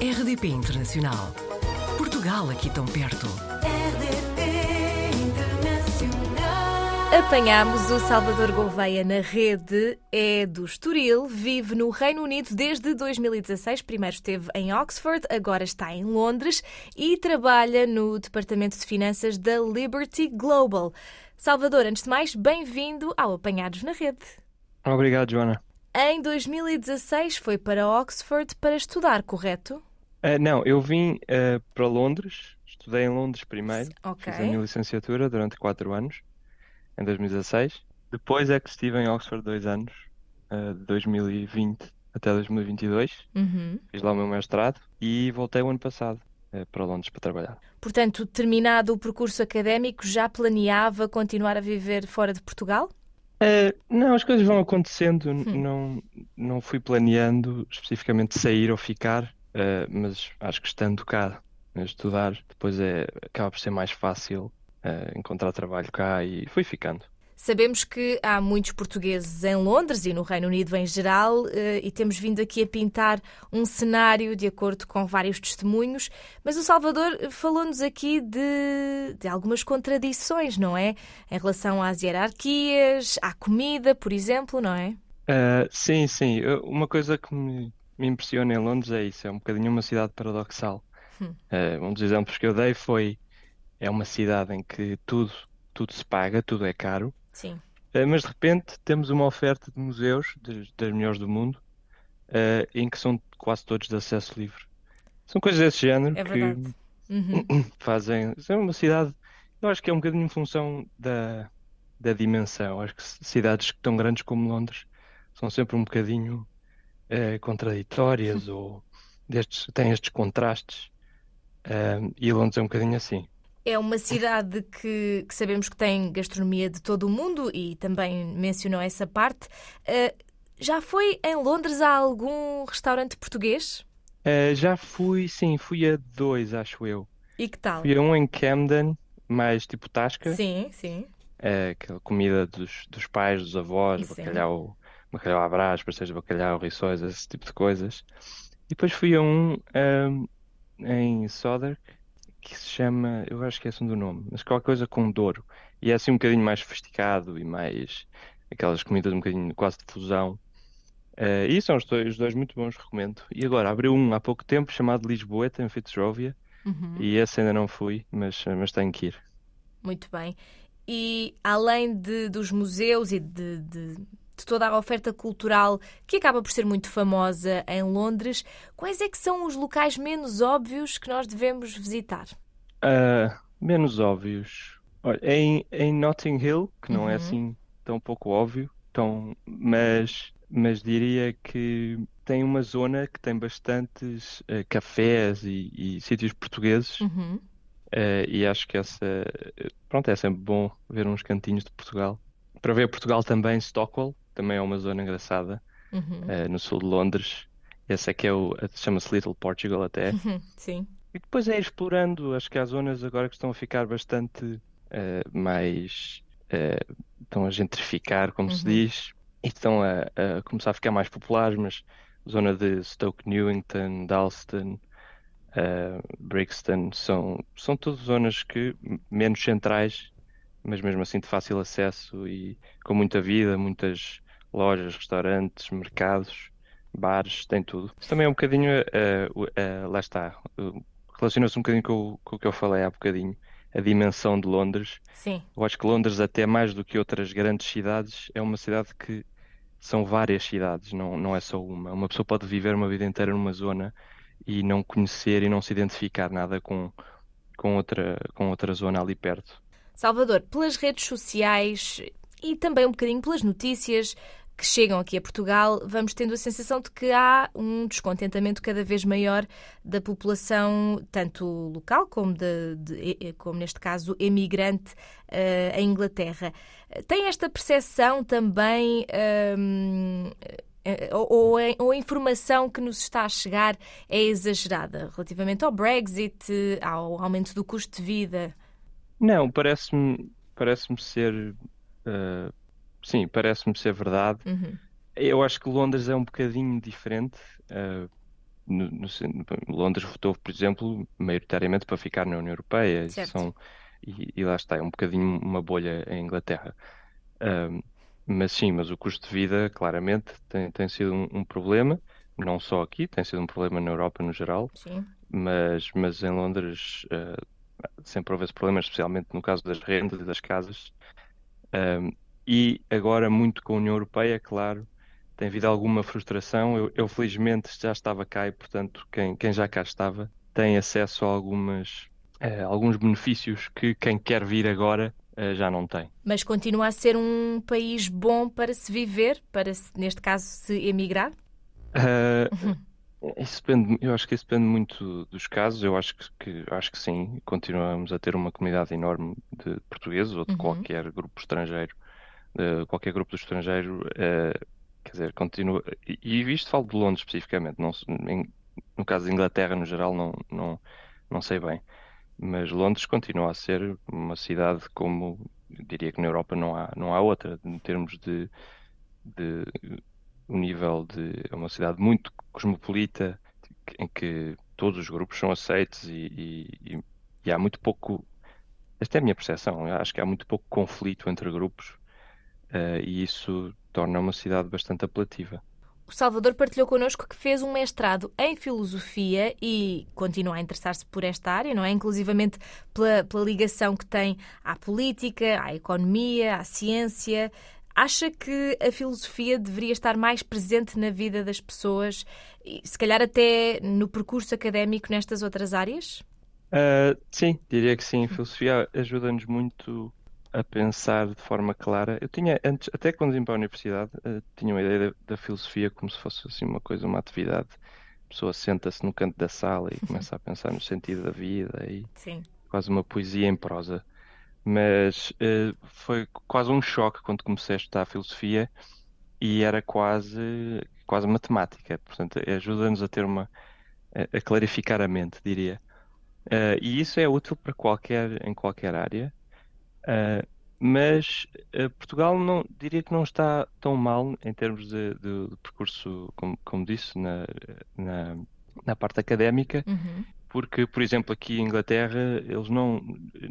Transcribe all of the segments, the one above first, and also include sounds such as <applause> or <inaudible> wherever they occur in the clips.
RDP Internacional. Portugal aqui tão perto. RDP Internacional. Apanhámos o Salvador Gouveia na rede, é do Estoril, vive no Reino Unido desde 2016. Primeiro esteve em Oxford, agora está em Londres e trabalha no Departamento de Finanças da Liberty Global. Salvador, antes de mais, bem-vindo ao Apanhados na Rede. Obrigado, Joana. Em 2016 foi para Oxford para estudar, correto? Ah, não, eu vim ah, para Londres, estudei em Londres primeiro, Ok. fiz a minha licenciatura durante quatro anos, em 2016. Depois é que estive em Oxford dois anos, ah, de 2020 até 2022. Uhum. Fiz lá o meu mestrado e voltei o ano passado para Londres para trabalhar. Portanto, terminado o percurso académico, já planeava continuar a viver fora de Portugal? Ah, não, as coisas vão acontecendo, Hum. não, não fui planeando especificamente sair ou ficar, ah, mas acho que estando cá a estudar, depois é, acaba por ser mais fácil ah, encontrar trabalho cá e fui ficando. Sabemos que há muitos portugueses em Londres e no Reino Unido em geral, eh, e temos vindo aqui a pintar um cenário de acordo com vários testemunhos, mas o Salvador falou-nos aqui de, de algumas contradições, não é? Em relação às hierarquias, à comida, por exemplo, não é? Ah, sim, sim, uma coisa que me, me impressiona em Londres é isso, é um bocadinho uma cidade paradoxal. Hum. Ah, um dos exemplos que eu dei foi, é uma cidade em que tudo, tudo se paga, tudo é caro. Sim. Uh, mas de repente temos uma oferta de museus das, das melhores do mundo, uh, em que são quase todos de acesso livre. São coisas desse género É que. Uhum. <clears throat> fazem. É uma cidade, eu acho que é um bocadinho em função da, da dimensão. Acho que cidades tão grandes como Londres são sempre um bocadinho uh, contraditórias ou destes, têm estes contrastes. Um, e Londres é um bocadinho assim. É uma cidade que, que sabemos que tem gastronomia de todo o mundo e também mencionou essa parte. Eh, já foi em Londres a algum restaurante português? Uh, já fui, sim, fui a dois, acho eu. E que tal? Fui a um em Camden, mais tipo Tasca, Sim, sim. é aquela comida dos, dos pais, dos avós, Sim. bacalhau, bacalhau à brás, pastéis de bacalhau, rissóis, esse tipo de coisas. E depois fui a um ahm, em Southwark, que se chama, eu acho que é assim do nome, mas qualquer coisa com Douro. E é assim um bocadinho mais sofisticado e mais aquelas comidas um bocadinho quase de fusão. Eh, e são os dois, os dois muito bons, recomendo. E agora abriu um há pouco tempo chamado Lisboeta, em Fitzrovia, Uhum. e esse ainda não fui, mas, mas tenho que ir. Muito bem. E além de, dos museus e de, de- de toda a oferta cultural que acaba por ser muito famosa em Londres, quais é que são os locais menos óbvios que nós devemos visitar? Ah, menos óbvios. Olha, em, em Notting Hill, que não é Uhum. assim tão pouco óbvio, tão, mas, mas diria que tem uma zona que tem bastantes eh, cafés e, e sítios portugueses, Uhum. eh, e acho que essa, pronto, é sempre bom ver uns cantinhos de Portugal. Para ver Portugal também, Stockwell, também é uma zona engraçada, Uhum. eh, no sul de Londres. Esse aqui é o, chama-se Little Portugal até. Uhum. Sim. E depois é explorando, acho que há zonas agora que estão a ficar bastante eh, mais. eh, estão a gentrificar, como se Uhum. diz, e estão a, a começar a ficar mais populares, mas zona de Stoke Newington, Dalston, eh, Brixton, são, são todas zonas que menos centrais, mas mesmo assim de fácil acesso e com muita vida, muitas lojas, restaurantes, mercados, bares, tem tudo. Isso também é um bocadinho, o- eh, lá está, eh, relaciona-se um bocadinho com, o- com o que eu falei há bocadinho, a dimensão de Londres. Sim. Eu acho que Londres, até mais do que outras grandes cidades, é uma cidade que são várias cidades, não, não é só uma. Uma pessoa pode viver uma vida inteira numa zona e não conhecer e não se identificar nada com, com outra, com outra zona ali perto. Salvador, pelas redes sociais e também um bocadinho pelas notícias que chegam aqui a Portugal, vamos tendo a sensação de que há um descontentamento cada vez maior da população, tanto local como, de, de- como neste caso, emigrante em Inglaterra. Tem esta percepção também, hum, eh, ou, ou a, ou a informação que nos está a chegar é exagerada relativamente ao Brexit, ao aumento do custo de vida? Não, parece-me parece-me ser. eh, sim, parece-me ser verdade. Uhum. Eu acho que Londres é um bocadinho diferente. eh, no, no, Londres votou, por exemplo, maioritariamente para ficar na União Europeia. São, e, e, lá está, é um bocadinho uma bolha em Inglaterra. Um, mas sim, mas o custo de vida, claramente, tem, tem sido um, um, problema, não só aqui, tem sido um problema na Europa no geral, sim. Mas, mas em Londres uh, sempre houve esse problema, especialmente no caso das rendas e das casas. Um, e agora, muito com a União Europeia, claro, tem havido alguma frustração. Eu, eu, felizmente já estava cá e, portanto, quem, quem já cá estava tem acesso a algumas, uh, alguns benefícios que quem quer vir agora uh, já não tem. Mas continua a ser um país bom para se viver, para, neste caso, se emigrar? Uh, <laughs> isso depende, eu acho que isso depende muito dos casos. Eu acho que, que acho que sim, continuamos a ter uma comunidade enorme de portugueses ou de uhum. qualquer grupo estrangeiro, qualquer grupo do estrangeiro. Uh, Quer dizer, continua. E, e isto falo de Londres especificamente, não, em, no caso de Inglaterra no geral, não, não, não sei bem. Mas Londres continua a ser uma cidade como diria que na Europa não há, não há outra, em termos de, de o nível de. É uma cidade muito cosmopolita, em que todos os grupos são aceitos e, e, e há muito pouco. Esta é a minha percepção. Acho que há muito pouco conflito entre grupos uh, e isso torna uma cidade bastante apelativa. O Salvador partilhou connosco que fez um mestrado em filosofia e continua a interessar-se por esta área, não é? Inclusivamente pela, pela, ligação que tem à política, à economia, à ciência. Acha que a filosofia deveria estar mais presente na vida das pessoas, se calhar até no percurso académico nestas outras áreas? Uh, sim, diria que sim. A filosofia ajuda-nos muito a pensar de forma clara. Eu tinha, antes, até quando vim para a universidade, uh, tinha uma ideia da, da, filosofia como se fosse assim uma coisa, uma atividade. A pessoa senta-se no canto da sala e começa a pensar no sentido da vida e Sim. quase uma poesia em prosa. Mas uh, foi quase um choque quando comecei a estudar filosofia e era quase, quase matemática. Portanto, ajuda-nos a ter uma. a, a clarificar a mente, diria. Uh, e isso é útil para qualquer, em qualquer área. Uh, mas uh, Portugal não diria que não está tão mal em termos de, de, de percurso, como, como disse, na, na, na parte académica, uhum. porque, por exemplo, aqui em Inglaterra, eles não,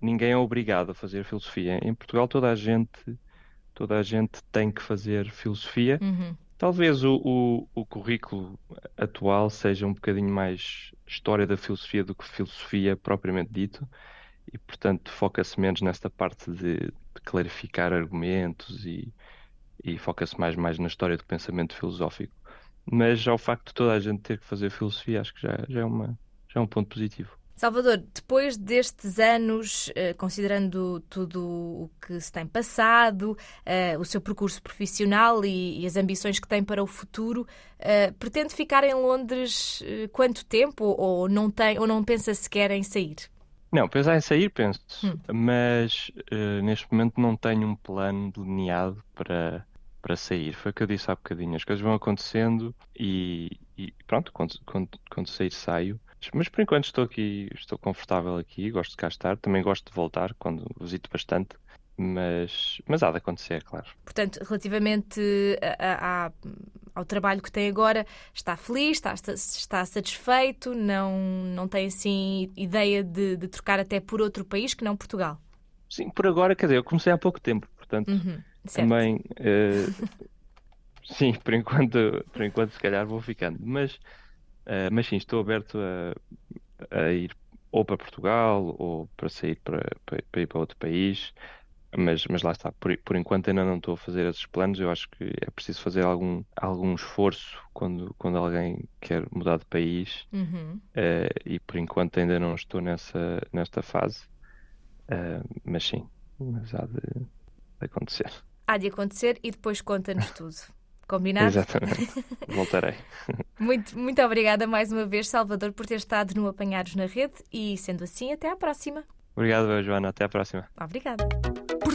ninguém é obrigado a fazer filosofia. Em Portugal, toda a gente, toda a gente tem que fazer filosofia. Uhum. Talvez o, o, o, currículo atual seja um bocadinho mais história da filosofia do que filosofia propriamente dito e, portanto, foca-se menos nesta parte de, de clarificar argumentos e, e foca-se mais, mais na história do pensamento filosófico. Mas ao facto de toda a gente ter que fazer filosofia, acho que já, já, é, uma, já é um ponto positivo. Salvador, depois destes anos, eh, considerando tudo o que se tem passado, eh, o seu percurso profissional e as ambições que tem para o futuro, eh, pretende ficar em Londres quanto tempo ou não, tem, ou não pensa sequer em sair? Não, pensar em sair, penso, hum. mas uh, neste momento não tenho um plano delineado para, para sair. Foi o que eu disse há bocadinho. As coisas vão acontecendo e, e pronto, quando, quando, quando sair, saio. Mas por enquanto estou aqui, estou confortável aqui, gosto de cá estar. Também gosto de voltar quando visito bastante mas, mas há de acontecer, claro. Portanto, relativamente a, ao trabalho que tem agora, está feliz, está, está satisfeito, não, não tem assim ideia de, de, trocar até por outro país que não Portugal? Sim, por agora, quer dizer, eu comecei há pouco tempo, portanto, uhum, também. Uh, <laughs> sim, por enquanto, por enquanto, se calhar vou ficando, mas, uh, mas sim, estou aberto a, a ir ou para Portugal ou para sair para, para, para ir para outro país. Mas, mas lá está, por, por enquanto ainda não estou a fazer esses planos. Eu acho que é preciso fazer algum, algum esforço quando, quando alguém quer mudar de país. Uhum. Uh, e por enquanto ainda não estou nessa, nesta fase. Uh, mas sim, mas há de, de acontecer. Há de acontecer e depois conta-nos tudo. Combinado? <laughs> Exatamente. Voltarei. <laughs> muito, muito obrigada mais uma vez, Salvador, por ter estado no Apanhados na Rede e, sendo assim, até à próxima. Obrigado, Joana. Até à próxima. Obrigada.